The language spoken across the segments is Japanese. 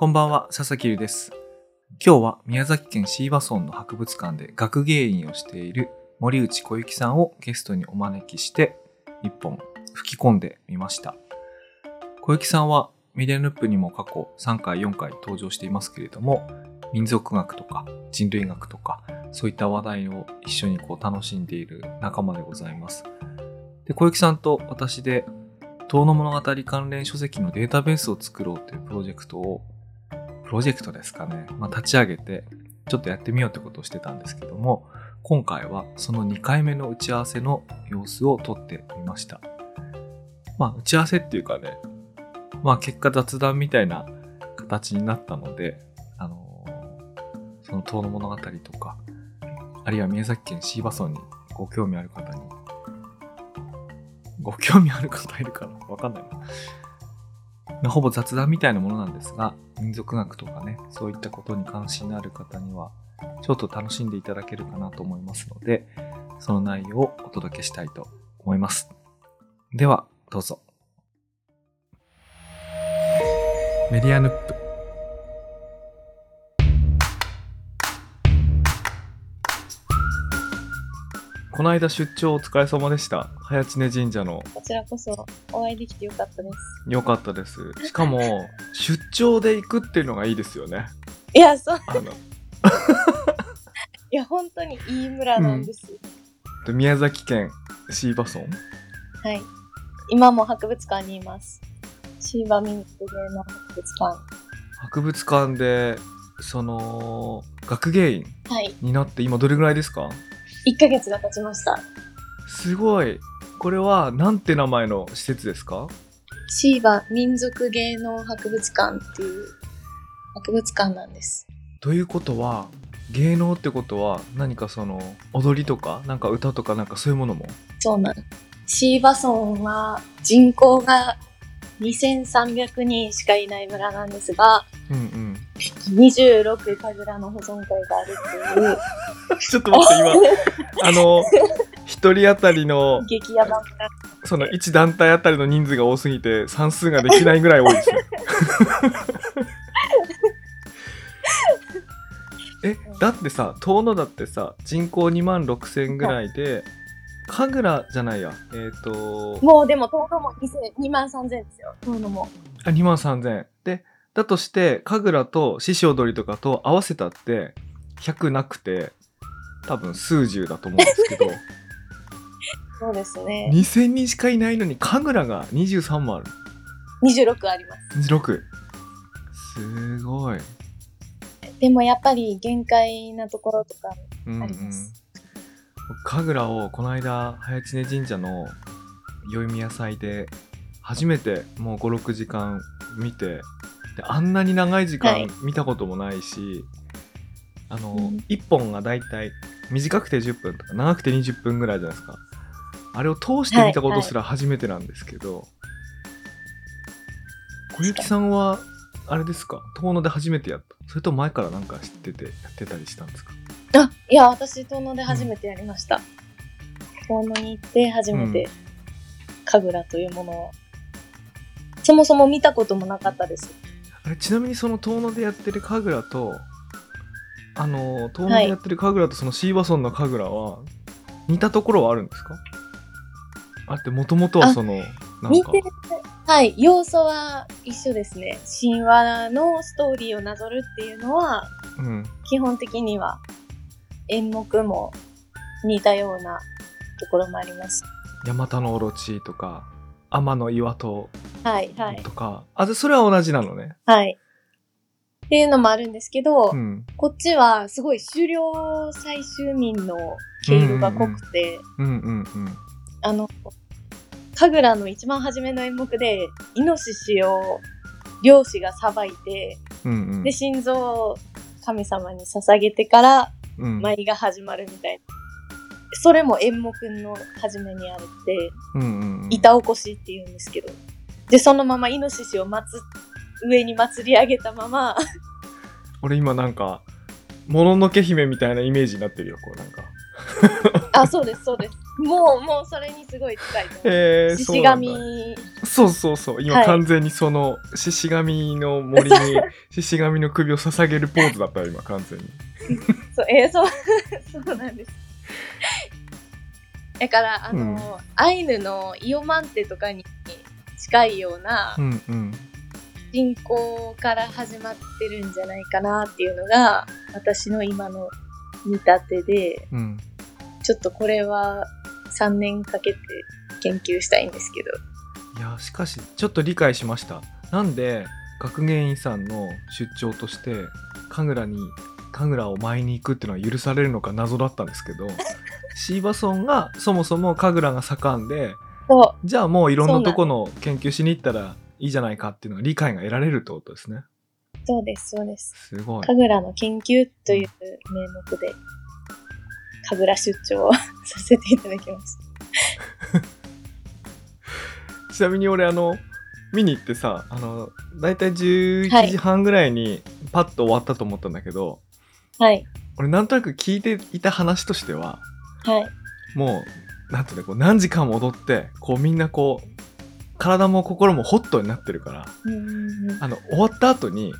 こんばんは、佐々木優です。今日は宮崎県椎葉村の博物館で学芸員をしている森内小雪さんをゲストにお招きして一本吹き込んでみました。小雪さんはミレヌップにも過去3回4回登場していますけれども民族学とか人類学とかそういった話題を一緒にこう楽しんでいる仲間でございます。で、小雪さんと私で遠野物語関連書籍のデータベースを作ろうというプロジェクトをプロジェクトですかね、まあ、立ち上げてちょっとやってみようってことをしてたんですけども今回はその2回目の打ち合わせの様子を撮ってみました。まあ打ち合わせっていうかねまあ結果雑談みたいな形になったのであのーその遠野物語とかあるいは宮崎県椎葉村にご興味ある方にご興味ある方いるかな？わかんないな。まほぼ雑談みたいなものなんですが、民族学とかね、そういったことに関心のある方には、ちょっと楽しんでいただけるかなと思いますので、その内容をお届けしたいと思います。では、どうぞ。メディアヌップ。この間出張お疲れ様でした。早知根神社のこちらこそお会いできてよかったです。よかったです。しかも、出張で行くっていうのがいいですよね。いや、そう、あの、いや、本当にいい村なんです。で宮崎県椎葉村？はい。今も博物館にいます。シーバ民族芸能博物館。博物館で、その、学芸員はい。になって今どれぐらいですか？1ヶ月が経ちました。すごい。これは、なんて名前の施設ですか？シーバ民族芸能博物館っていう博物館なんです。ということは、芸能ってことは、何かその、踊りとか、なんか歌とか、なんかそういうものも？そうなんシーバ村は人口が2300人しかいない村なんですが、うんうん。26神楽の保存会があるっていう ちょっと待って、今、あの、一人当たりの、激ヤバ村その1団体あたりの人数が多すぎて算数ができないぐらい多いですね。えだってさ遠野だってさ人口2万6千ぐらいで神楽じゃないやえっ、ともうでも、遠野も2万3000ですよ。遠野も。あ2万3千でだとして神楽と獅子踊りとかと合わせたって100なくて多分数十だと思うんですけど そうですね。2000人しかいないのに神楽が23もある26あります。26すごいでもやっぱり限界なところとかうんあります。神楽をこの間早知根神社の宵宮祭で初めてもう56時間見てであんなに長い時はい。間見たこともないし、あの、うん。1本がだいたい短くて10分とか長くて20分ぐらいじゃないですか。あれを通して見たことすら初めてなんですけど、小雪さんはあれですか？遠野で初めてやった？それとも前からなんか知っててやってたりしたんですか？あ、いや、私、遠野で初めてやりました。遠野に行って初めて、神楽というものを。そもそも見たこともなかったです。あれちなみにその遠野でやってる神楽とあの遠野でやってる神楽とその椎葉村の神楽は似たところはあるんですか？あれってもともとはそのなんか。見てる、はい、要素は一緒ですね。神話のストーリーをなぞるっていうのは、うん。基本的には演目も似たようなところもあります。ヤマタノオロチとか天の岩戸はい、はい。と、か、あでそれは同じなのね。はい。っていうのもあるんですけど、うん。こっちはすごい狩猟採集民の毛色が濃くて、うん。うんうんあの、神楽の一番初めの演目で、イノシシを漁師がさばいて、うんうん。で、心臓を神様に捧げてからうん。舞が始まるみたいな。それも演目の初めにあるって、うんうんうん板起こしって言うんですけど。で、そのままイノシシを祭っ、上に祭り上げたまま、俺今なんかもののけ姫みたいなイメージになってるよこうなんか あ、そうです、そうです。もう、もうそれにすごい近いと思う。へえ獅子神、そうそうそう今はい完全にその獅子神の森に 獅子神の首を捧げるポーズだったよ今完全にそう、えーそう、そうなんです。だから、あの、アイヌのイオマンテとかに近いようなうんうん。人口から始まってるんじゃないかなっていうのが、私の今の見立てで、うん。ちょっとこれは3年かけて研究したいんですけど。いやしかしちょっと理解しました。なんで学芸員さんの出張として神楽に神楽を舞いに行くっていうのは許されるのか謎だったんですけどシーバソンがそもそも神楽が盛んでそじゃあもういろんなとこの研究しに行ったらいいじゃないかっていうのが理解が得られるってことですねう、そうです、そうです。すごい神楽の研究という名目で、神楽出張をさせていただきました。ちなみに俺あの見に行ってさあの大体11時半ぐらいにパッと終わったと思ったんだけど、はい、俺なんとなく聞いていた話としてははい、もうなんていうのこう何時間も踊ってこうみんなこう体も心もホットになってるから。あの終わった後に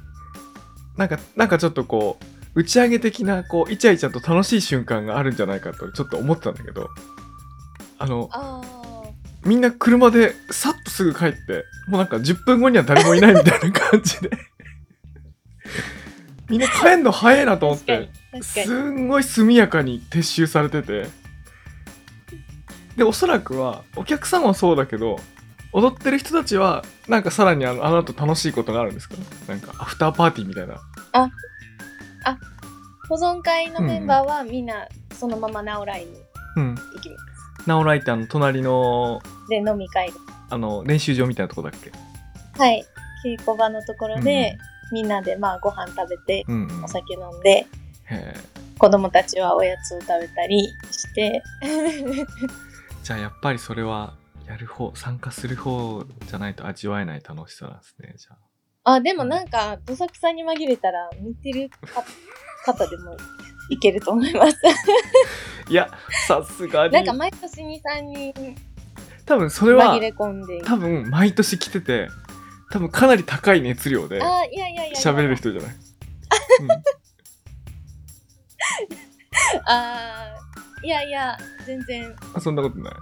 なんかなんかちょっとこう打ち上げ的なこうイチャイチャと楽しい瞬間があるんじゃないかとちょっと思ってたんだけどあのあみんな車でさっとすぐ帰ってもうなんか10分後には誰もいないみたいな感じでみんな帰んの早いなとあ、思って、すに。んごい速やかに撤収されててでおそらくはお客さんはそうだけど踊ってる人たちはなんかさらにあのあの後楽しいことがあるんですか？なんかアフターパーティーみたいな保存会のメンバーはみんなそのままナオライにうん行きます。ナオライってあの隣ので、飲み会。あの練習場みたいなとこだっけ？はい。稽古場のところで、みんなでまあご飯食べて、うんうん。お酒飲んで、へえ。子供たちはおやつを食べたりして、じゃあやっぱりそれはやる方参加する方じゃないと味わえない楽しさなんですねじゃあ。あ、でもなんか、どさくさに紛れたら、見てるか方でもいけると思います。いやさすがに。なんか毎年2、3人多分それは紛れ込んで。多分毎年来てて多分かなり高い熱量であ、いやいやいや。喋れる人じゃない、あーいやいや、全然うん、あそんなことない、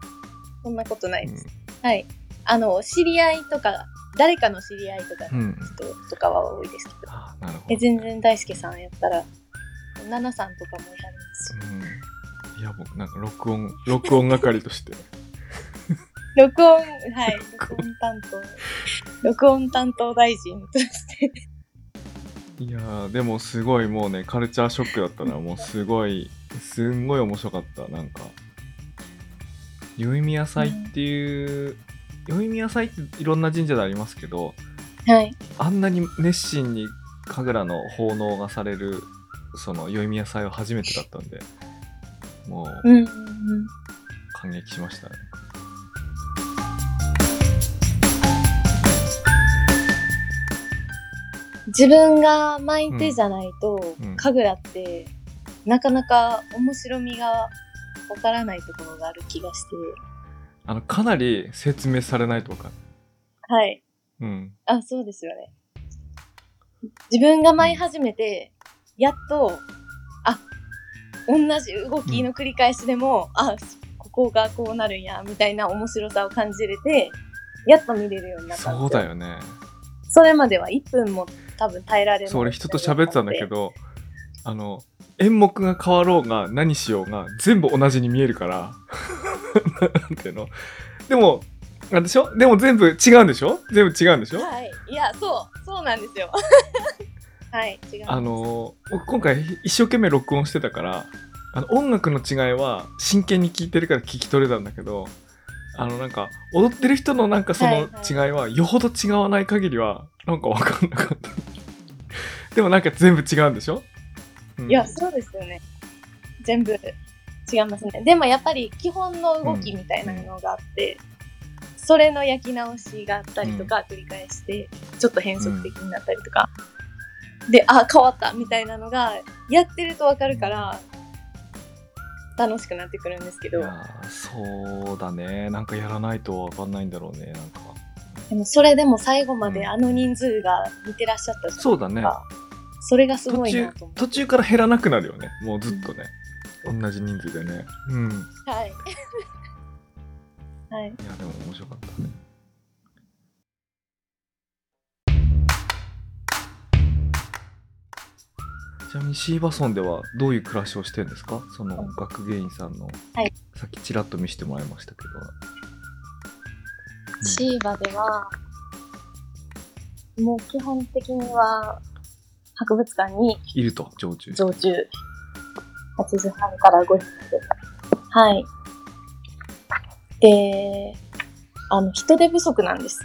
そんなことないです。うはい。あの、知り合いとか、誰かの知り合いとかんうん、人とかは多いですけど。あなるほどえ、全然大輔さんやったら、ナナさんとかもやりますし。うん、いや僕なんか録音録音係として 録音、はい、録音担当。録音担当大臣として。いやーでもすごいもうねカルチャーショックだったな もうすごいすんごい面白かったなんか宵宮祭っていう宵宮祭っていろんな神社でありますけどはい。あんなに熱心に神楽の奉納がされるその宵宮祭は初めてだったんでもううんうんうん。感激しましたね自分が巻いてじゃないと、うん。うん。神楽って、なかなか面白みがわからないところがある気がして。あのかなり説明されないとかはい。うん。あ、そうですよね。自分が舞い始めて、やっと、あ、同じ動きの繰り返しでも、あ、ここがこうなるんや、みたいな面白さを感じれて、やっと見れるようになったんですそうだよね。それまでは1分も多分耐えられない。そう俺人と喋ってたんだけ。どあの演目が変わろうが何しようが全部同じに見えるからなんていうの？でもあれでしょ？でも全部違うんでしょ？全部違うんでしょ？はい。いや、そう、そうなんですよ。はい、違う。あ、の僕今回一生懸命録音してたからあの音楽の違いは真剣に聴いてるから聞き取れたんだけどあのなんか踊ってる人のなんかその違いはよほど違わない限りはなんか分かんなかった でもなんか全部違うんでしょ、うんいや、そうですよね。全部違いますね。でもやっぱり基本の動きみたいなのがあって、それの焼き直しがあったりとか、繰り返して、ちょっと変則的になったりとか。で、あ、変わったみたいなのが、やってるとわかるから、楽しくなってくるんですけど、いやーそうだね。なんかやらないとわかんないんだろうねなんか。でもそれでも最後まであの人数が見てらっしゃったじゃないですか。そうだね。それがすごい途中なと思って。途中から減らなくなるよねもうずっとね、同じ人数でね。うん。い。はい。はい。やでも面白かったねちなみにシーバソンではどういう暮らしをしてるんですか？その学芸員さんの、はいさっきちらっと見せてもらいましたけど、シーバでは、もう基本的には、博物館にいると常駐常駐。8時半から5時まで。はい。で、あの、人手不足なんです。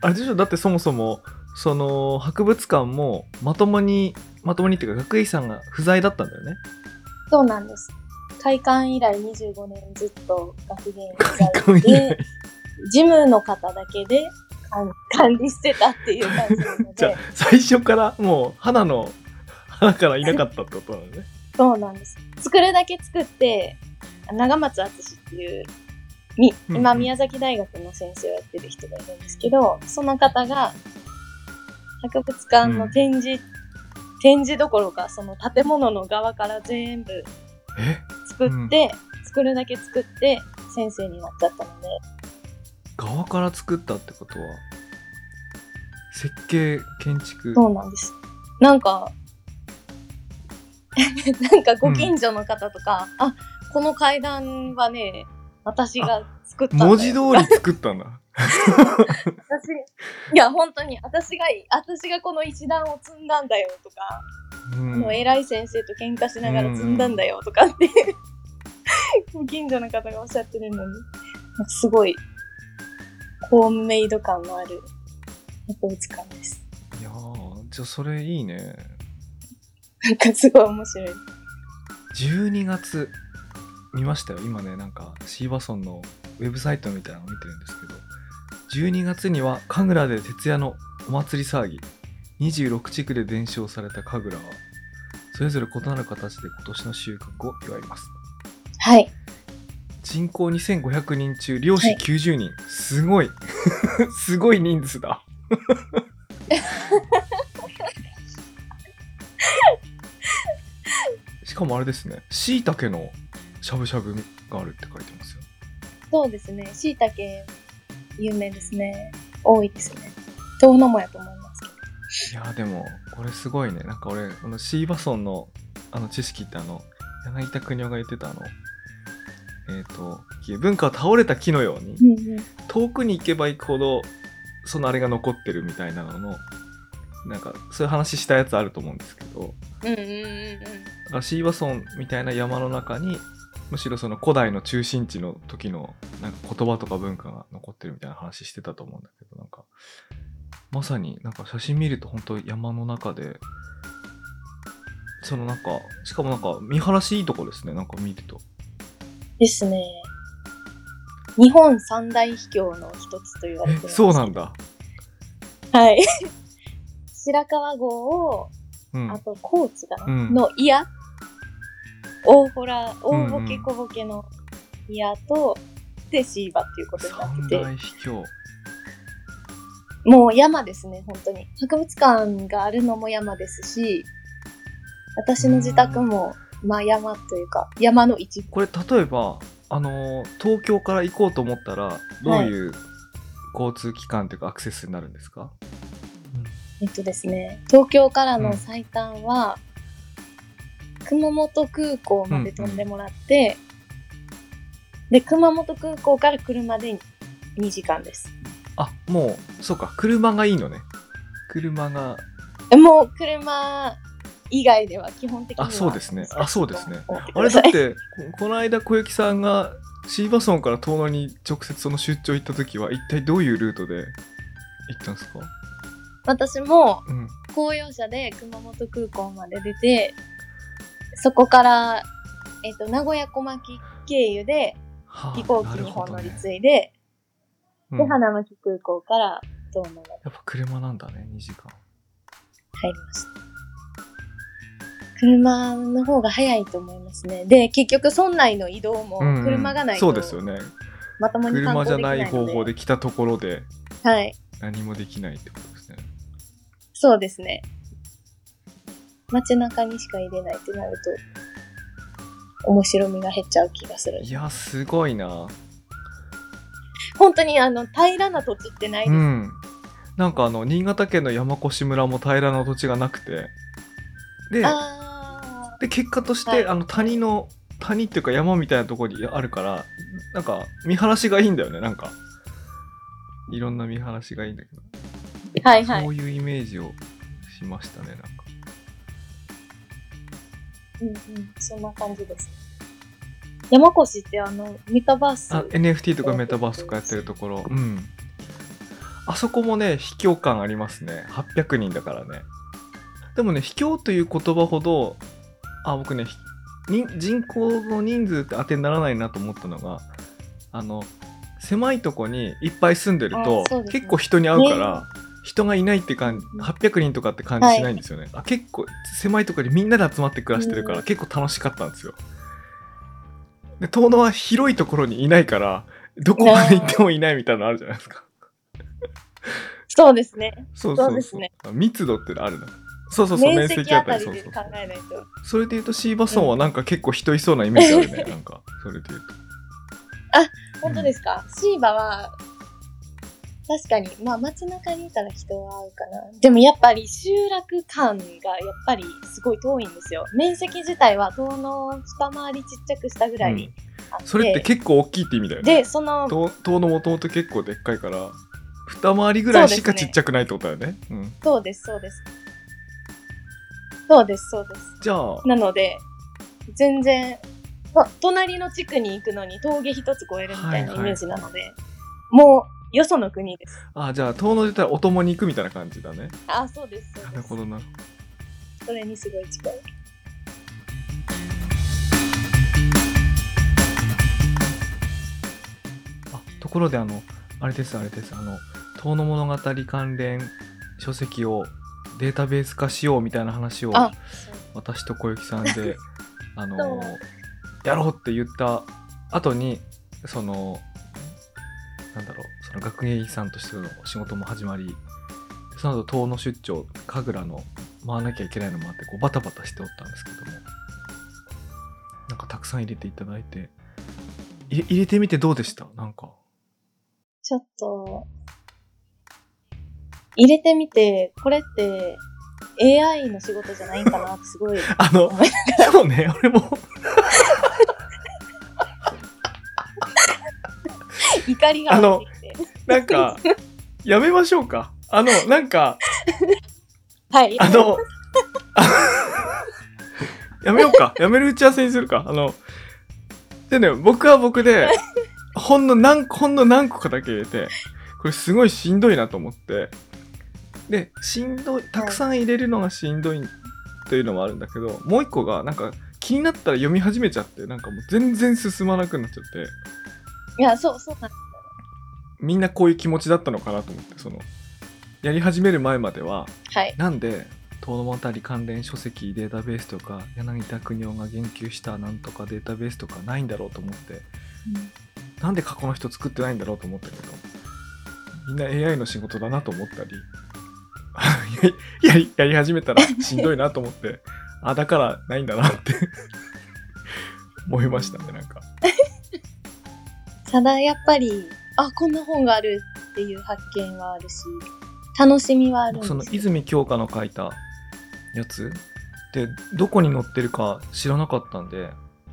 あれでしょ？だってそもそもその博物館もまともにまともにっていうか学芸員さんが不在だったんだよね。そうなんです。開館以来25年ずっと学芸員開館以在で来、事務の方だけで管 管理してたっていう感じなのじゃあで、最初からもう花の花からいなかったってことなのね。そうなんです。作るだけ作って、長松敦っていう、今宮崎大学の先生をやってる人がいるんですけど、その方が博物館の展示、展示どころかその建物の側から全部え？作って、作るだけ作って先生になっちゃったので、側から作ったってことは？設計建築？そうなんです。なんか、なんかご近所の方とか、あ、この階段はね、私が作った文字通り作ったんだ私、いや、本当に、私が、私がこの石段を積んだんだよとか、うん偉い先生と喧嘩しながら積んだんだよとかって、ご近所の方がおっしゃってるのに、すごい、ホームメイド感のある博物館です。いやーじゃあそれいいねなんかすごい面白い。12月見ましたよ今ねなんかシーバソンのウェブサイトみたいなのを見てるんですけど12月には神楽で徹夜のお祭り騒ぎ26地区で伝承された神楽はそれぞれ異なる形で今年の収穫を祝います。はい。人口2500人中漁師はい。90人、すごい。すごい人数だ。しかもあれですね。しいたけのしゃぶしゃぶがあるって書いてますよ。そうですね。椎茸、有名ですね。多いですね。遠野もやと思いますけど。いやーでもこれすごいねなんか俺このシーバソンのあの知識ってあの柳田国夫が言ってたあのえっ、と文化は倒れた木のようにうんうん。遠くに行けば行くほどそのあれが残ってるみたいなののなんかそういう話したやつあると思うんですけどうんうんうんうん。だからシーバソンみたいな山の中にむしろその古代の中心地の時のなんか言葉とか文化が残ってるみたいな話してたと思うんだけどなんかまさになんか写真見ると本当山の中でそのなんかしかもなんか見晴らしいいとこですねなんか見るとですね。日本三大秘境の一つと言われてえます。そうなんだはい。白川郷を、うんあと高知かな、うんの祖谷大ホラ、大ボケ小ボケの祖谷と、で、シーバっていうことになってて、もう山ですね、本当に。博物館があるのも山ですし、私の自宅も、まあ山というか、山の一部。これ例えばあのー東京から行こうと思ったらどういう交通機関というかアクセスになるんですか、えっとですね、東京からの最短は、熊本空港まで飛んでもらって、で、熊本空港から車で2時間です。あもうそうか車がいいのね。車が。もう車以外では基本的には。あそうですね。あそうですね。あれだってここの間小雪さんがシーバソンから遠野に直接その出張行った時は一体どういうルートで行ったんですか？私もうん。公用車で熊本空港まで出て、そこから、えっと、名古屋小牧経由ではあ飛行機に本乗り継いで、うんで、花巻空港から遠野までやっぱ車なんだね2時間入りました。車の方が早いと思いますね。で、結局村内の移動もうんうん車がないと、そうですよねまともに観車じゃ。ない方法で来たところではい。何もできないってことですねそうですね。街中にしか入れないってなると、面白みが減っちゃう気がするい。やすごいな本当にあの、平らな土地ってないです。うんなんかあの新潟県の山越村も平らな土地がなくてであで結果として、はいあの谷の谷っていうか山みたいなところにあるからなんか見晴らしがいいんだよねなんかいろんな見晴らしがいいんだけど、あ。はいはいそ。ういうイメージをしましたねなんかうんうん。そんな感じです。山越ってあの、メタバース。あ NFT とかメタバースとかやってるところうんあそこもね秘境感ありますね800人だからねでもね秘境という言葉ほどあ僕ね人口の人数って当てにならないなと思ったのがあの狭いとこにいっぱい住んでると、ね結構人に会うから、人がいないって感じうん。800人とかって感じしないんですよね、あ結構狭いところにみんなで集まって暮らしてるから、うん。結構楽しかったんですよ。で遠野は広いところにいないからどこまで行ってもいないみたいなのあるじゃないですか。そうですね。そうそうそう。そうですね。密度ってのあるなそうそうそう面積あたりそうそうで考えないと。それで言うとシーバソンはなんか結構人いそうなイメージあるね、なんかそれで言うと。本当ですか、シーバは、確かに、まあ街中にいたら人は会うかな。でもやっぱり集落感がやっぱりすごい遠いんですよ。面積自体は遠の二回りちっちゃくしたぐらいうんそれって結構大きいって意味だよねで、その、遠遠野もともと結構でっかいから二回りぐらいしかちっちゃくないってことだよねうん、そうです、そうです。そうです、そうです。じゃあなので、全然、ま隣の地区に行くのに峠一つ越えるみたいなイメージなので、もう、よその国です。あじゃあ遠野で言ったらお供に行くみたいな感じだねあ、そうです、な。るほどなそれにすごい近い。あところであのあれですあれですあの遠野物語関連書籍をデータベース化しようみたいな話をあ、私と小雪さんであのやろうって言った後にそのなんだろうその学芸員さんとしての仕事も始まりその後遠野出張神楽の回らなきゃいけないのもあってこうバタバタしておったんですけどもなんかたくさん入れていただいて入れ入れてみてどうでした？なんか。ちょっと、入れてみて、これって AI の仕事じゃないんかなってすごいあの思いそうね俺も怒りが湧いてきて。なんかやめましょうかあのなんか はい。あの、やめようか。やめる打ち合わせにするか。あの、でね、僕は僕で、ほんの何個、ほんの何個かだけ入れて、これすごいしんどいなと思って、で、しんどい、たくさん入れるのがしんどいというのもあるんだけど、もう一個が、なんか気になったら読み始めちゃって、なんかもう全然進まなくなっちゃって、いや、そう、そうなんみんなこういう気持ちだったのかなと思って、その、やり始める前までは、はい。なんで遠野物語関連書籍データベースとか柳田国夫が言及したなんとかデータベースとかないんだろうと思ってなんで過去の人作ってないんだろうと思ったけどみんな AI の仕事だなと思ったり やりやり始めたらしんどいなと思ってあだからないんだなって思いましたねなんかただやっぱり、あ、こんな本があるっていう発見はあるし、楽しみはあるんですそよの泉鏡花の書いたやつ？でどこに載ってるか知らなかったんで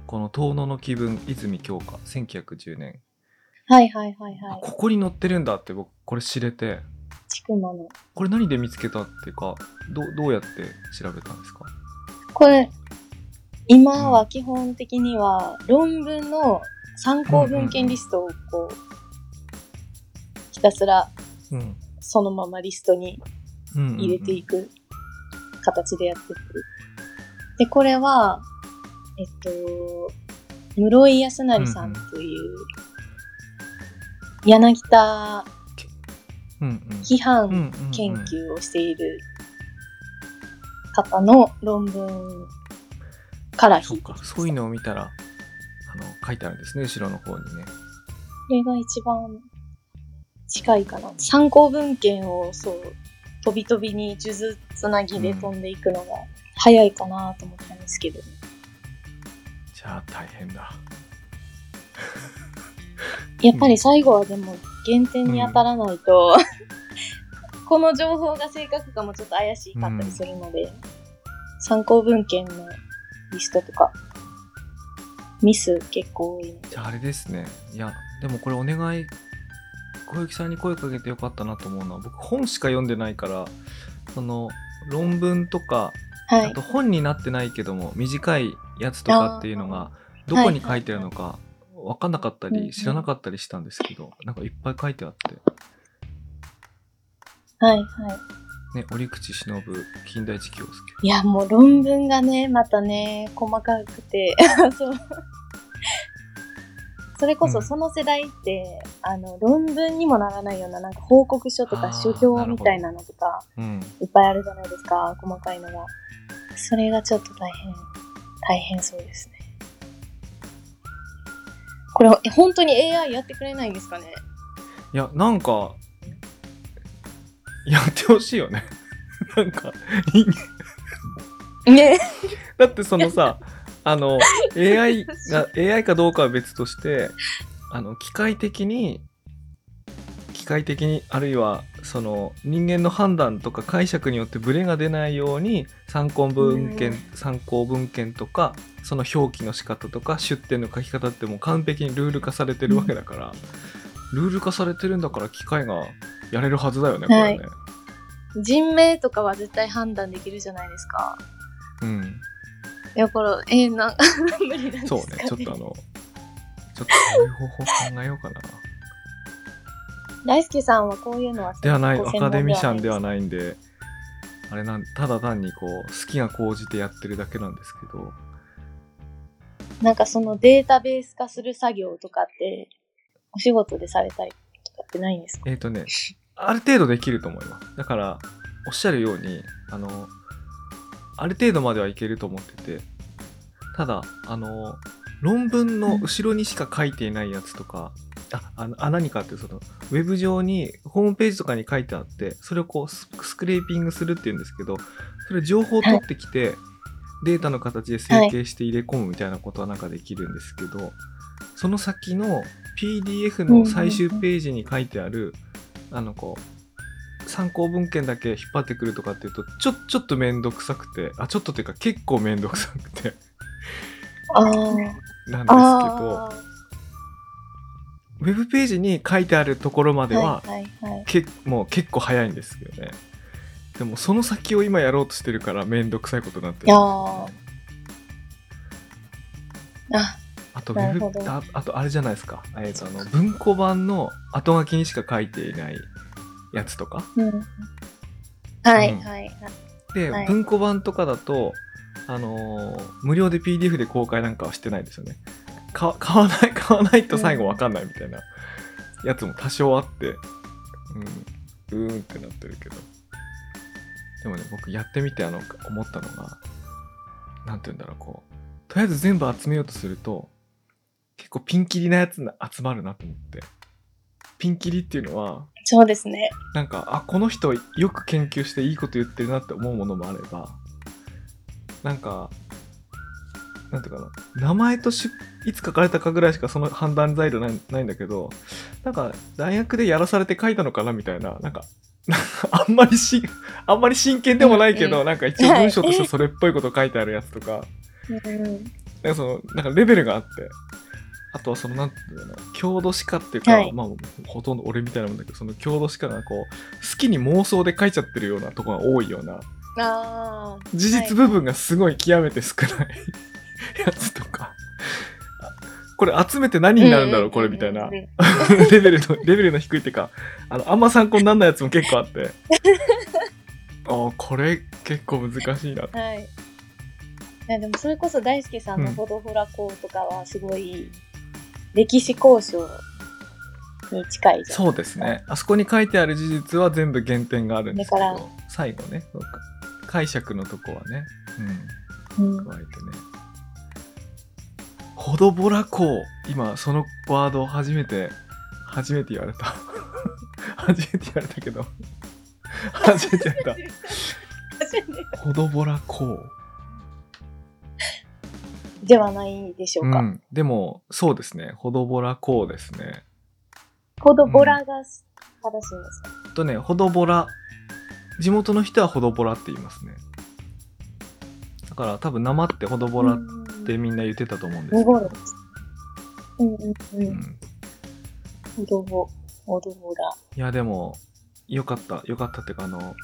この「遠野の気分泉鏡花」1910年。はいはいはいはい。あここに載ってるんだって僕これ知れて。ちくまの。これ何で見つけたっていうかどうどうやって調べたんですか？これ、今は基本的には論文の参考文献リストをこう、ひたすらそのままリストに入れていく形でやってくる。で、これは、えっと、室井康成さんという、柳田批判研究をしている方の論文から引いてきました。うかそういうのを見たらあの書いてあるんですね後ろの方にね。これが一番近いかな。参考文献をそう、飛び飛びに数珠つなぎで飛んでいくのが早いかなと思ったんですけど。じゃあ大変だ。やっぱり最後はでも減点に当たらないと、この情報が正確かもちょっと怪しかったりするので、参考文献のリストとか、ミス結構多い。じゃああれですねいやでもこれお願い小雪さんに声かけてよかったなと思うのは僕本しか読んでないからその論文とかはいあと。本になってないけども短いやつとかっていうのがどこに書いてあるのか分かんなかったり知らなかったりしたんですけどなんかいっぱい書いてあってはいはい。ね折口忍近代一京介いや、もう論文がね、またね、細かくて、そう。それこうんそその世代って、あの、論文にもならないような、なんか報告書とか書評みたいなのとか、うんいっぱいあるじゃないですか、細かいのが。それがちょっと大変、大変そうですね。これ、え本当に AI やってくれないんですかね？いやなんかやってほしいよね。なんか人間。ね。だってそのさ あの AI が AI かどうかは別としてあの機械的に機械的にあるいはその人間の判断とか解釈によってブレが出ないように参考文献、うん。参考文献とかその表記の仕方とか出典の書き方ってもう完璧にルール化されてるわけだから、ルール化されてるんだから機械がやれるはずだよねこれね、人名とかは絶対判断できるじゃないですか。うんいや、これ、えー、な、無理なんですか、そうね、ちょっとあの、ちょっとそういう方法考えようかな。大輔さんはこういうのはではない、アカデミシャンではいないんで、あれなん、ただ単にこう、好きが高じてやってるだけなんですけど。なんかそのデータベース化する作業とかって、お仕事でされたりってないんですか？えっ、とね、ある程度できると思います。だから、おっしゃるように、あの、ある程度まではいけると思ってて、ただ、あの、論文の後ろにしか書いていないやつとか、あ、あのあ何かってその、ウェブ上に、ホームページとかに書いてあって、それをこうス、スクレーピングするっていうんですけど、それ情報を取ってきて、データの形で整形して入れ込むみたいなことはなんかできるんですけど、その先の PDF の最終ページに書いてある、あのこう、参考文献だけ引っ張ってくるとかっていうと、ちょ、ちょっとめんどくさくて、あ、ちょっとっていうか結構めんどくさくて、ああ。なんですけど、あウェブページに書いてあるところまあ。では、はいはいはい。けもう結構早いんですけどね。でもその先を今やろうとしてるからめんどくさいことになってるんですよねあ、あとウェブああとあれじゃないですか、えーとあの文庫版の後書きにしか書いていないやつとか。うん。はいうん。はいはい。で、はい。文庫版とかだと、あのー無料で PDF で公開なんかはしてないですよね。か 買わない買わないと最後わかんないみたいなやつも多少あって。うん。うーんってなってるけど。でもね僕やってみてあの思ったのがなんて言うんだろうこうとりあえず全部集めようとすると結構ピンキリなやつが集まるなと思って。ピンキリっていうのはそうですね。なんかあこの人よく研究していいこと言ってるなって思うものもあればなんかなんていうかな。名前としいつ書かれたかぐらいしかその判断材料ないないんだけどなんか大学でやらされて書いたのかなみたいななんかなんかあんまりしあんまり真剣でもないけど、うんうん。なんか一応文章としてそれっぽいこと書いてあるやつとか、うん。なんかそのなんかレベルがあってあとはそのなんていうの郷土史家っていうか、はい。まあほとんど俺みたいなもんだけどその郷土史家がこう好きに妄想で書いちゃってるようなとこが多いようなああ。事実部分がすごい極めて少ない やつとか。あこれ集めて何になるんだろうこれみたいな。レベルのレベルの低いっていうかあのあんま参考にならないやつも結構あって。あーこれ結構難しいな。はい。いやでもそれこそ大輔さんのほどほら校とかはすごい歴史交渉に近いじゃん。そうですね。あそこに書いてある事実は全部減点があるんですけど、最後ね、解釈のとこはね、う。うん。ん、加えてね。ほどぼらこう。今そのワードを初めて初めて言われた。初めて言われたけど。初めて言われ初めて。たほどぼらこうではないでしょうか。うん、でもそうですね。ほどぼらこうですね。ほどぼらが正しいんですか、とねほどぼら。地元の人はほどぼらって言いますね。だから多分生ってほどぼらっうんてみんな言ってたと思うんですけど。濁るん。うんうんう。うん。んほどぼ、ほどぼら。いやでもよかった。よかったっていうかあの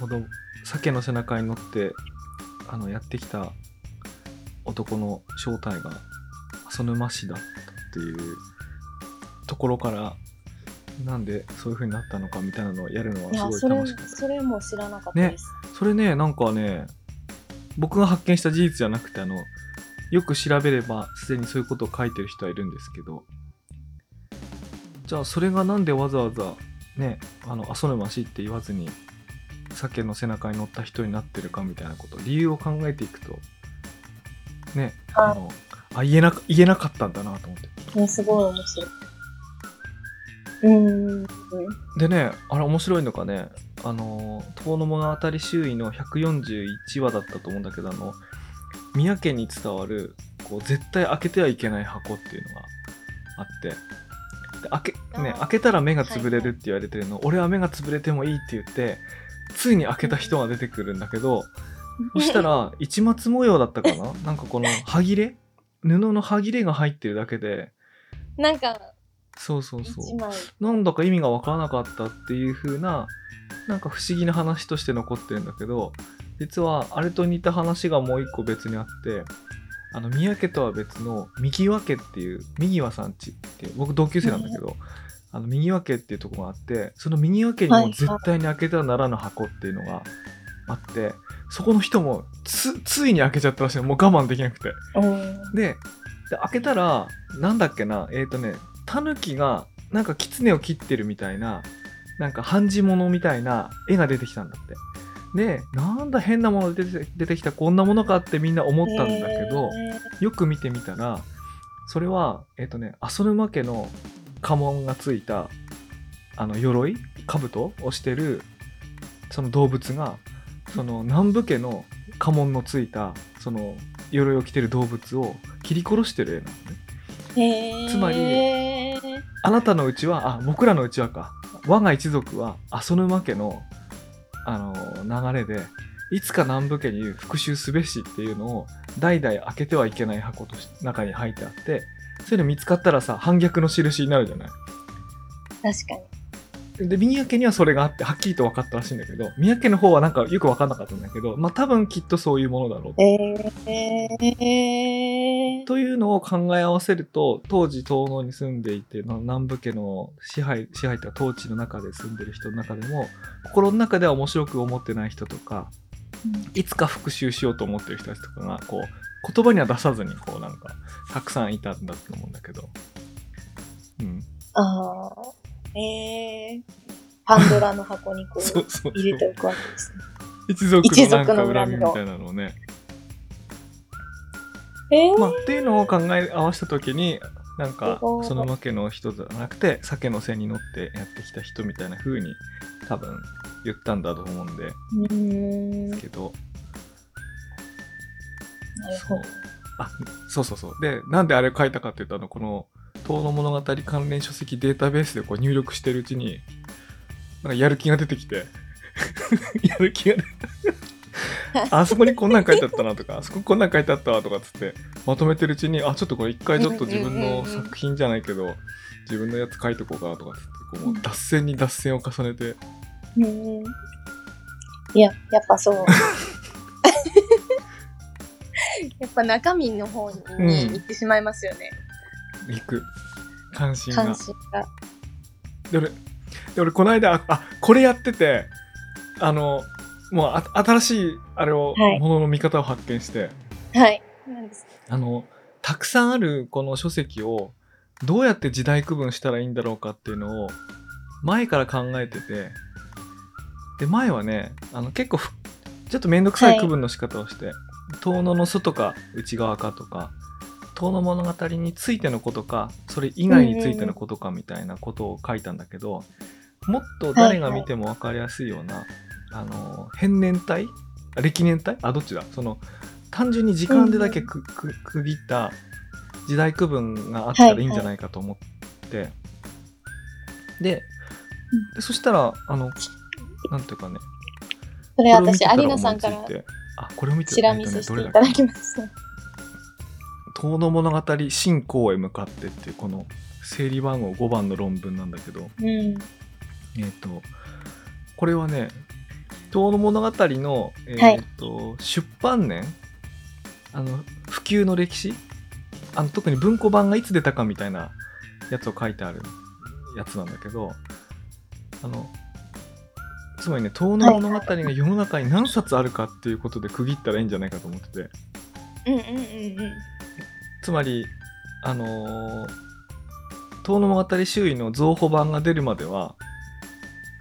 ほど鮭の背中に乗ってあのやってきた男の正体が浅沼氏だったっていうところからなんでそういう風になったのかみたいなのをやるのはいすや、ごいそれ楽しかっ、たそれも知らなかったです。それねなんかね僕が発見した事実じゃなくてあのよく調べればすでにそういうことを書いてる人はいるんですけどじゃあそれがなんでわざわざねあの浅沼氏って言わずに鮭の背中に乗った人になってるかみたいなこと理由を考えていくとねはい。あのあ言えなか言えなかったんだなと思って。ね、すごい面白い。うーん。でねあれ面白いのがねあの「遠野物語」周囲の141話だったと思うんだけどあの宮家に伝わるこう絶対開けてはいけない箱っていうのがあって。で開け,、ね、開けたら目が潰れるって言われてるの、俺は目が潰れてもいいって言ってついに開けた人が出てくるんだけどそしたら市松模様だったかな？なんかこの歯切れ？布の歯切れが入ってるだけで。なんか、そうそうそう。なんだか意味がわからなかったっていう風ななんか不思議な話として残ってるんだけど実はあれと似た話がもう一個別にあってあの宮家とは別の右輪家っていう右輪さんちって僕同級生なんだけど、あの右輪家っていうところがあってその右輪家にも絶対に開けてはならぬ箱っていうのがあって、そこの人もつついに開けちゃったらしいのもう我慢できなくて。うん。でで開けたらなんだっけなえっ、とねタヌキがなんか狐を切ってるみたいななんか半地物みたいな絵が出てきたんだってでなんだ変なもの出て出てきたこんなものかってみんな思ったんだけど、よく見てみたらそれはえっ、とね浅沼家の家紋がついたあの鎧？兜をしてるその動物がその南部家の家紋のついたその鎧を着てる動物を切り殺してる絵なのね。つまりあなたのうちはあ僕らのうちはか。我が一族は浅沼家のあの流れでいつか南部家に復讐すべしっていうのを代々開けてはいけない箱とし中に入ってあってそういうの見つかったらさ反逆の印になるじゃない。確かに。で宮家にはそれがあってはっきりと分かったらしいんだけど宮家の方はなんかよく分かんなかったんだけどまあ多分きっとそういうものだろうえー、というのを考え合わせると当時東能に住んでいてまあ南部家の支配支配というか統治の中で住んでる人の中でも心の中では面白く思ってない人とかいつか復讐しようと思ってる人たちとかがこう言葉には出さずにこうなんかたくさんいたんだと思うんだけど、うん、ああ。えー、パンドラの箱にこ そう入れておくわけですね。一族一のなんか恨みみみたいなのをね。えー、まあ、っていうのを考え合わせた時になんかそのわけの人じゃなくて鮭の背に乗ってやってきた人みたいな風に多分言ったんだと思うんで。うーん。なるけど。ほど。あそうそうそう。でなんであれ書いたかっていうとあのこの「遠野物語関連書籍データベース」でこう入力してるうちになんかやる気が出てきて やる気が出てあそこにこんなん書いてあったなとかあそここんなん書いてあったわとかっつってまとめてるうちにあちょっとこれ一回ちょっと自分の作品じゃないけど自分のやつ書いとこうかなとかっつってこう脱線に脱線を重ねてうーん。いや、やっぱそう。やっぱ中身の方にうん行ってしまいますよね。いく。関心が。関。心が。で俺で俺この間ああこれやっててあのもうあ新しいあれを、はい。ものの見方を発見して。はい。あのたくさんあるこの書籍をどうやって時代区分したらいいんだろうかっていうのを前から考えてて。で前はねあの結構ふちょっと面倒くさい区分の仕方をして、遠野の外か内側かとか遠の物語についてのことかそれ以外についてのことかみたいなことを書いたんだけど、もっと誰が見ても分かりやすいような、あの変年体？あ歴年体？あどっちだ？その単純に時間でだけく,、く区切った時代区分があったらいい。んじゃないかと思って、ででそしたらあのなんていうかね。それ私、た有野さんからあこれを見てチラ見せしていただきました。遠の物語進行へ向かってっていうこの整理番号5番の論文なんだけどうん。えっ、とこれはね遠の物語の、えーと出版年あの普及の歴史あの特に文庫版がいつ出たかみたいなやつを書いてあるやつなんだけどあのつまりね遠の物語が世の中に何冊あるかっていうことで区切ったらいいんじゃないかと思っててうんうんうんうん。つまりあのー遠野物語周囲の増補版が出るまでは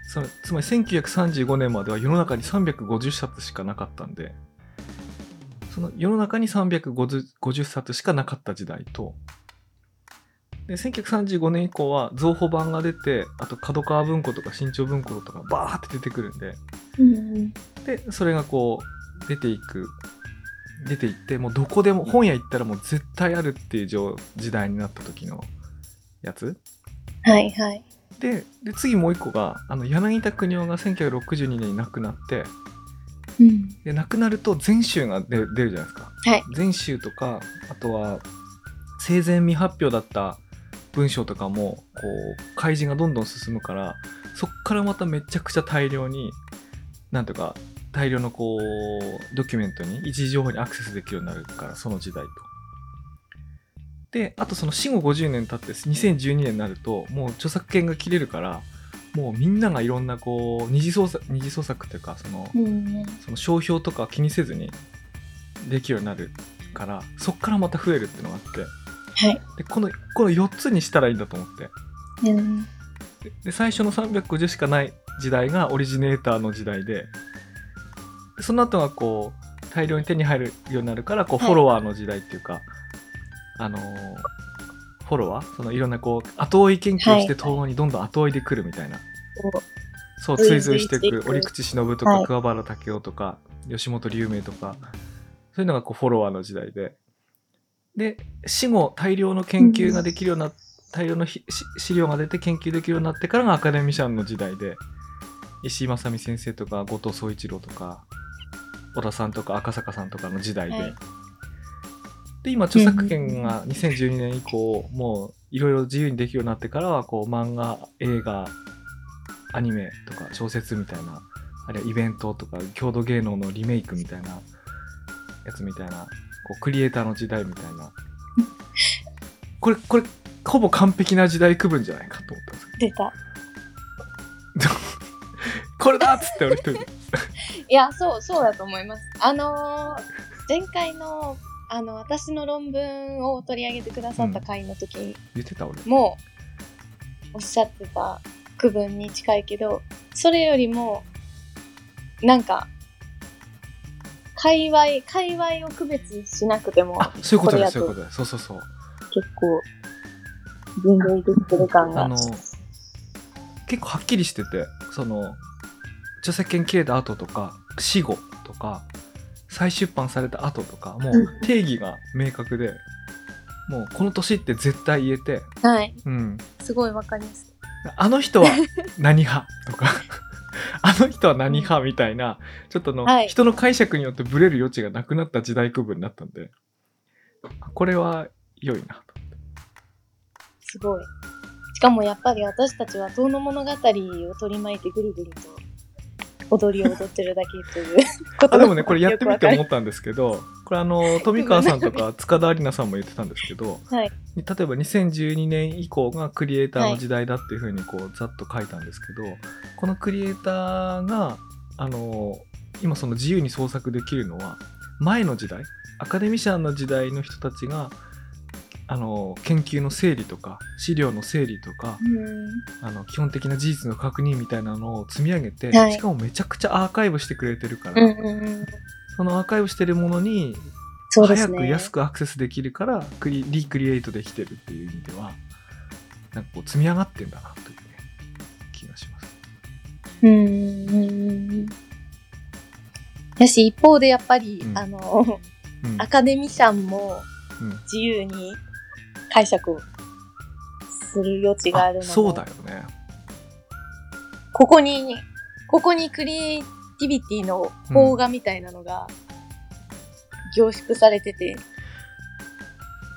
そのつまり1935年までは世の中に350冊しかなかったんでその世の中に350冊しかなかった時代とで1935年以降は増補版が出てあと角川文庫とか新潮文庫とかバーって出てくるんでうんうん。でそれがこう出ていく出ていってもうどこでも本屋行ったらもう絶対あるっていう状時代になった時のやつはいはい。でで次もう一個があの柳田国夫が1962年に亡くなってうん。で亡くなると全集が出出るじゃないですかはい。全集とかあとは生前未発表だった文章とかもこう開示がどんどん進むからそっからまためちゃくちゃ大量になんとか大量のこうドキュメントに一時情報にアクセスできるようになるからその時代と。であとその死後50年経って2012年になるともう著作権が切れるからもうみんながいろんなこう二次創作二次創作っていうかその。その商標とか気にせずにできるようになるからそっからまた増えるっていうのがあってはい。でこのこの4つにしたらいいんだと思ってうん。でで最初の350しかない時代がオリジネーターの時代ででその後がこう大量に手に入るようになるからこうはい。フォロワーの時代っていうか、あのーフォロワー？そのいろんなこう後追い研究してはい。東欧にどんどん後追いでくるみたいな、こそう追随していくく。折口忍とか、はい。桑原武雄とか吉本龍明とかそういうのがこうフォロワーの時代で。で死後大量の研究ができるような、大量の資料が出て研究できるようになってからがアカデミシャンの時代で。石井正美先生とか後藤宗一郎とか小田さんとか赤坂さんとかの時代で、はい。で今著作権が2012年以降もういろいろ自由にできるようになってからはこう漫画映画アニメとか小説みたいなあるいはイベントとか郷土芸能のリメイクみたいなやつみたいなこうクリエイターの時代みたいな。これこれほぼ完璧な時代区分じゃないかと思ったんですう出た。け どこれだっつって俺一人で いや、そう、そうだと思います。あのー前回の、あの、私の論文を取り上げてくださった回の時言ってた俺も、おっしゃってた区分に近いけど、それよりも、なんか、界隈、界隈を区別しなくても、あそういうことですこれやとそういうことですそうそうそう結構、分類できてる感が。あの結構はっきりしててその著作権切れた後とか死後とか再出版された後とかもううん定義が明確で、もうこの年って絶対言えて、はい。うん、すごいわかりやすい。あの人は 何派とかあの人は何派みたいなちょっとの、はい人の解釈によってブレる余地がなくなった時代区分になったんでこれは良いなとすごい。しかもやっぱり私たちは遠の物語を取り巻いてぐるぐると踊りを踊ってるだけというあでもねこれやってみて思ったんですけどこれあの富川さんとか塚田有奈さんも言ってたんですけどはい。例えば2012年以降がクリエイターの時代だっていうふうにこうざっと書いたんですけど、このクリエイターがあの今その自由に創作できるのは前の時代アカデミシャンの時代の人たちがあの研究の整理とか資料の整理とかうん。あの基本的な事実の確認みたいなのを積み上げて、はいしかもめちゃくちゃアーカイブしてくれてるから、うん。そのアーカイブしてるものに。早く安くアクセスできるからクリリクリエイトできてるっていう意味ではなんかこう積み上がってんだなというね気がしますうんうんうんうん。だし、一方でやっぱり、うんあの、うんアカデミシャンもうん自由に解釈をする余地があるので、そうだよね。ここに、ここにクリエイティビティの邦画みたいなのが凝縮されてて、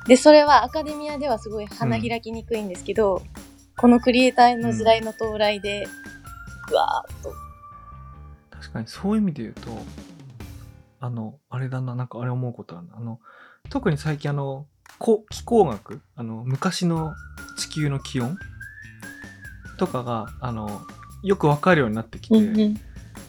で、それはアカデミアではすごい花開きにくいんですけど、このクリエイターの時代の到来で、ぐわーっと。確かにそういう意味で言うとあのあれだななんかあれ思うことあるな。あの特に最近あのこ気候学？あの昔の地球の気温？とかがあのよくわかるようになってきて、うんうん。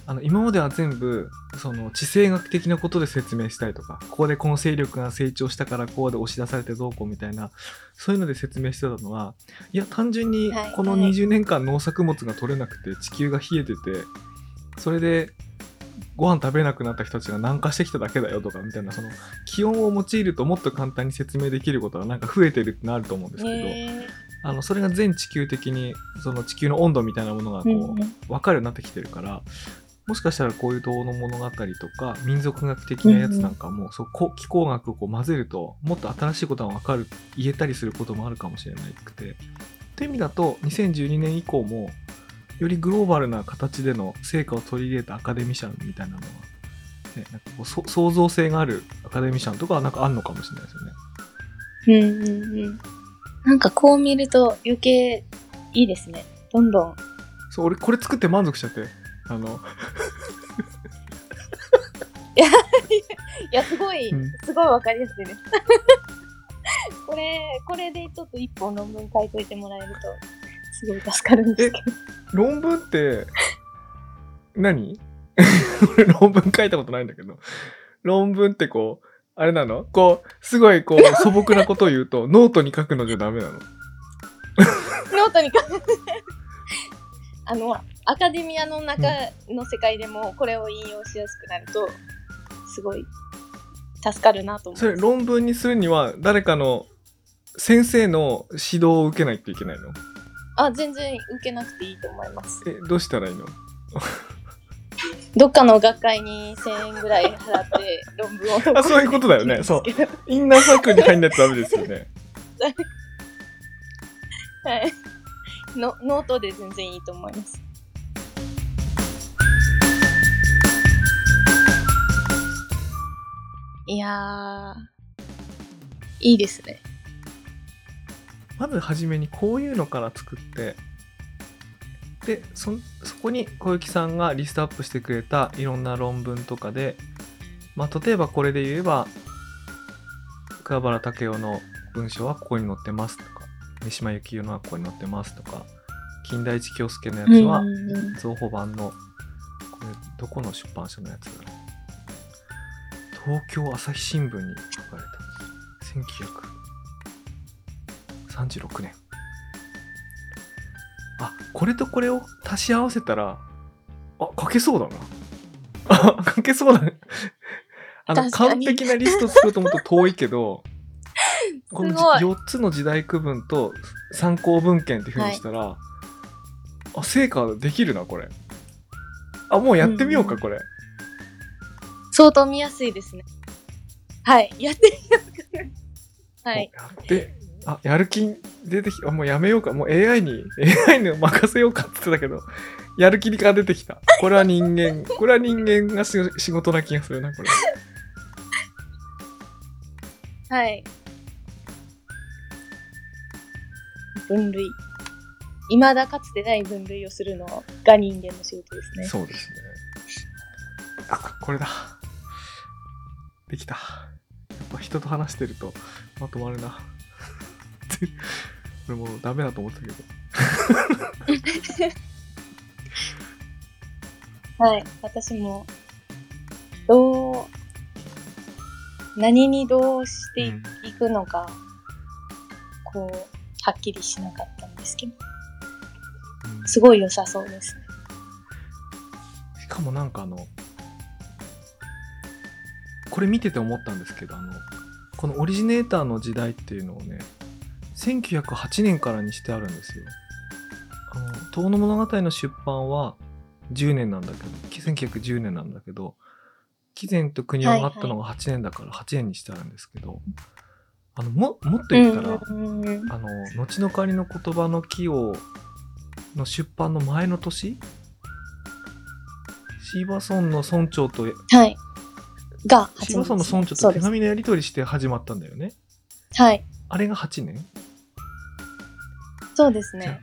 あの今までは全部その地政学的なことで説明したりとかここでこの勢力が成長したからこうで押し出されてどうこうみたいなそういうので説明してたのはいや単純にはい。このはい。20年間農作物が取れなくて地球が冷えててそれでご飯食べれなくなった人たちが南下してきただけだよとかみたいなその気温を用いるともっと簡単に説明できることがなんか増えてるってなると思うんですけど、ねあのそれが全地球的にその地球の温度みたいなものがこう、うんうん。分かるようになってきてるからもしかしたらこういう童の物語とか民族学的なやつなんかも、そうこ気候学をこう混ぜるともっと新しいことが分かる言えたりすることもあるかもしれなくて。という意味だと2012年以降もよりグローバルな形での成果を取り入れたアカデミシャンみたいなのは、ね、なんかこうそ創造性があるアカデミシャンとかはなんかあんのかもしれないですよね。うんうんうん。なんかこう見ると余計いいですね。どんどん。そう俺これ作って満足しちゃってあの いや、すごい、うんすごいわかりやすいです。これ、これでちょっと一本論文書いといてもらえると、すごい助かるんですけど。論文って何？俺 論文書いたことないんだけど。論文ってこうあれなの？こうすごいこう素朴なことを言うとノートに書くのじゃダメなの？ノートに書く。あの、アカデミアの中の世界でもこれを引用しやすくなると、すごい助かるなと思それ論文にするには誰かの先生の指導を受けないといけないの？あ、全然受けなくていいと思います。えどうしたらいいの？どっかの学会に1000円ぐらい払って 論文をあそういうことだよねそうインナーサークルに入んないとダメですよね はい。のノートで全然いいと思います。いやー、いいですね。まずはじめにこういうのから作ってでそそこに小雪さんがリストアップしてくれたいろんな論文とかで、まあ、例えばこれで言えば桑原武雄の文章はここに載ってますとか三島由紀夫のはここに載ってますとか金田一京介のやつは造法版のこれどこの出版社のやつだろう。東京朝日新聞に書かれた1936年。あこれとこれを足し合わせたらあ書けそうだな。あ書けそうだね。あの完璧なリスト作ろうと思うと遠いけどこのすごい。4つの時代区分と参考文献っていうふうにしたら、あ成果できるなこれ。あもうやってみようか、うんこれ。相当見やすいですね。はい。やってみようかな。はい。おやってあやる気出てきあもうやめようか。もう AI に AI に任せようかって言ってたけどやる気が出てきた。これは人間これは人間がし仕事な気がするなこれ。はい。分類。未だかつてない分類をするのが人間の仕事ですね。そうですね。あこれだ。できた。やっぱ人と話してるとまとまるなこれもうダメだと思ってたけど はい。私も、どう、何にどうしてうんいくのか、こう、はっきりしなかったんですけど、うんすごい良さそうですね。しかもなんかあのこれ見てて思ったんですけどあのこのオリジネーターの時代っていうのをね1908年からにしてあるんですよ。あの「遠野物語」の出版は10年なんだけど1910年なんだけど貴前と国を上がったのが8年だから8年にしてあるんですけど、あのももっと言ったら、うんあの「後の仮の言葉の木を」の出版の前の年シーバソンの村長とはい。がシーバソンの村長。と手紙のやり取りして始まったんだよねはい。あれが8年そうですね。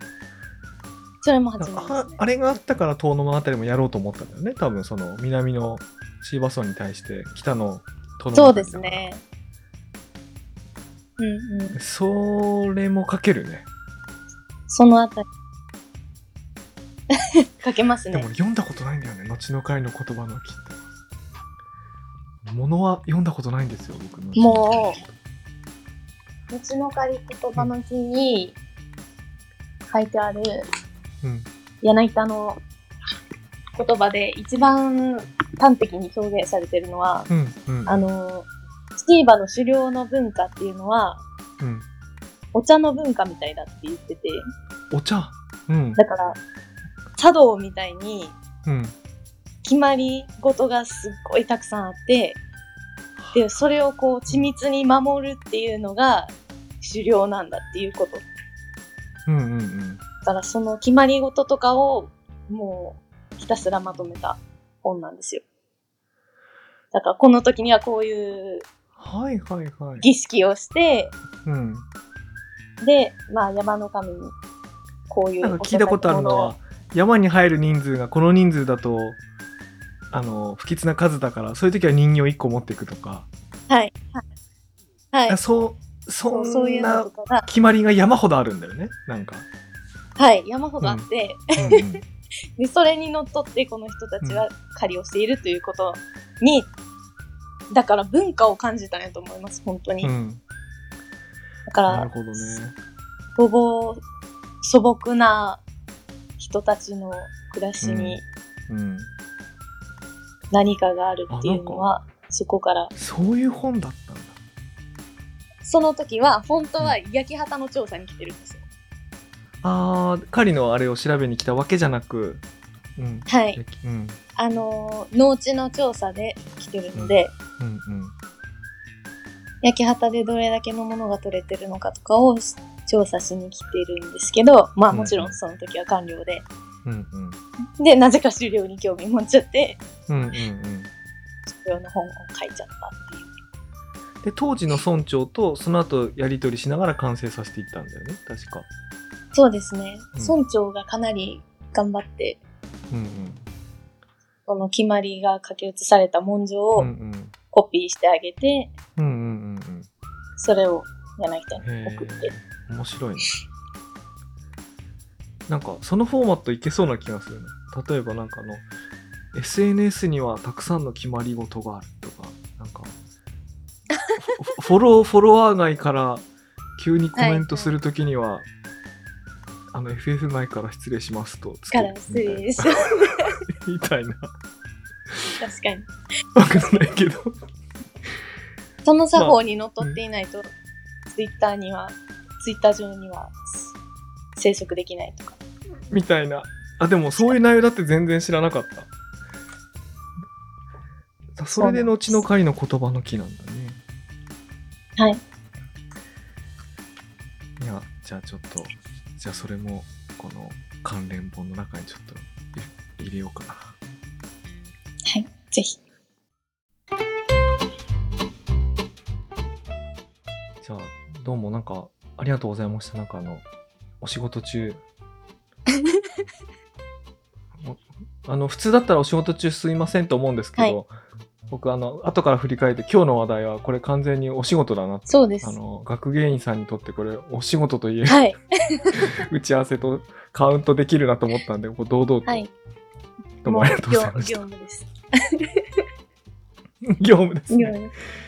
それも8あ年ですね。ああれがあったから遠野物語もやろうと思ったんだよね多分その南のシーバソンに対して北の遠野そうですね。うんうん。それも書けるねそのあたり。かけますねでも。俺読んだことないんだよね後の回の言葉の木ってものは読んだことないんですよ僕のもう、後の仮言葉の日に書いてあるうん。柳田の言葉で一番端的に表現されてるのは、うんうん。あの、スティーバの狩猟の文化っていうのは、うん。お茶の文化みたいだって言ってて、お茶？うん。だから、茶道みたいにうん。決まり事がすっごいたくさんあって、で、それをこう緻密に守るっていうのが狩猟なんだっていうこと。うんうんうんだからその決まり事とかをもうひたすらまとめた本なんですよ。だからこの時にはこういうはいはいはい儀式をして、うんで、まあ山の神にこういうなんか聞いたことあるのは山に入る人数がこの人数だとあの不吉な数だからそういう時は人形1個持っていくとか、はい。はい。はい。そうそそうそういんなうのとかが、決まりが山ほどあるんだよね。なんか、はい、山ほどあって、うんうん で、それにのっとってこの人たちは狩りをしているということに、だから文化を感じたんやと思います、本当に。うん、だから、なるほどね。素朴、素朴な人たちの暮らしにうん。何かがあるっていうのは、そこから、そういう本だっその時は、本当は焼き畑の調査に来てるんですよ。あー狩りのあれを調べに来たわけじゃなくうんはい。うんあのー、農地の調査で来てるので、うんうん焼き畑でどれだけのものが取れてるのかとかを調査しに来てるんですけど、まあもちろんその時は官僚で。うんうんで、なぜか狩猟に興味持っちゃって、うんうんうん狩猟の本を書いちゃった。で当時の村長とその後やり取りしながら完成させていったんだよね。確か。そうですね。うん。村長がかなり頑張って、うんうん。この決まりが書き写された文書をうんうん。コピーしてあげて、うんうんうんうん。それを柳田に送って。面白いね。なんかそのフォーマットいけそうな気がするね。例えばなんかあの SNS にはたくさんの決まり事があるとかなんかフ フォローフォロワー外から急にコメントするときには、あの FF 前から失礼しますとつけるから失礼し みたいな。確かに。わかんないけど。その作法にのっとっていないと、ツイッターには、ツイッター上には生息できないとか。みたいな。あでもそういう内容だって全然知らなかった。それで後の狩りの言葉の木なんだねはい。いやじゃあちょっとじゃあそれもこの関連本の中にちょっと入れようかなはい。ぜひ。じゃあどうもなんかありがとうございましたなんかあのお仕事中 おあの普通だったらお仕事中すいませんと思うんですけど、僕あの後から振り返って今日の話題はこれ完全にお仕事だなってそうですあ。の学芸員さんにとってこれお仕事といえ、はい。打ち合わせとカウントできるなと思ったんでこう堂々と、はい。どうもありがとうございました業務です。業務ですね業務です。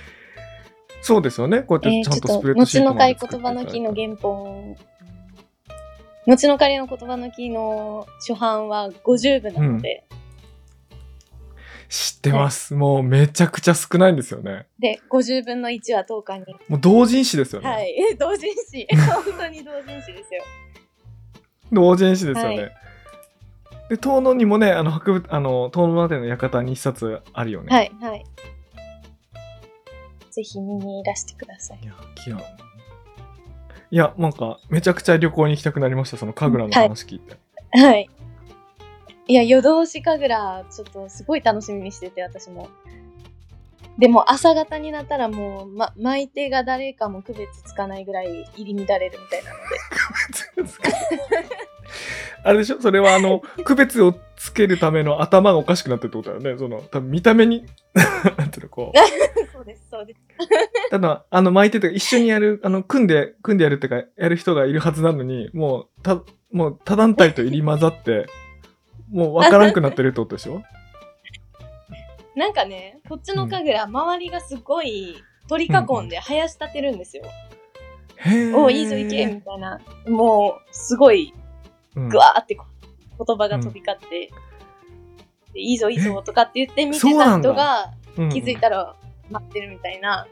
そうですよねこうやっえー、てちゃんとスプレッドシート後の会まで作って言葉の木の原本、後の仮の言葉の木の初版は50部なので、知ってます。もうめちゃくちゃ少ないんですよね。で、50分の1は10日に。もう同人誌ですよね。はい。同人誌。本当に同人誌ですよ。同人誌ですよね。はいで、遠野にもね、あの、博物、あの、遠野までの館に一冊あるよね。はい、はい。ぜひ見にいらしてください。いや、キラ。いや、なんか、めちゃくちゃ旅行に行きたくなりました、その神楽の話聞いて。はい。いや、夜通し神楽、ちょっとすごい楽しみにしてて、私も。でも、朝方になったらもう、ま、巻いてが誰かも区別つかないぐらい入り乱れるみたいなので。あれでしょ？それはあの、区別をつけるための頭がおかしくなってるってことだよね。その、多分見た目に、なんていうの、こう。そうです、そうです。ただ、あの、巻いてて、一緒にやる、あの、組んで、組んでやるってか、やる人がいるはずなのに、もう、た、もう、他団体と入り混ざって、もう分からんくなってるってことでしょ？なんかね、こっちの神楽、周りがすごい取り囲んで生やし立てるんですよ。へー。おいいぞ行けみたいな。もう、すごい、うん。ぐわーってこ言葉が飛び交って、でいいぞいいぞとかって言って見てた人がうん気づいたら待ってるみたいな、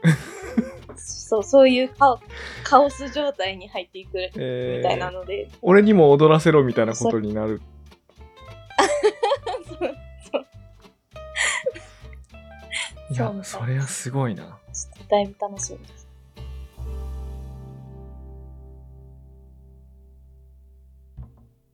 そう、そういうカオカオス状態に入っていくえーみたいなので、俺にも踊らせろみたいなことになる。そうそういや、そうそれはすごいな。ちょっとだいぶ楽しみです。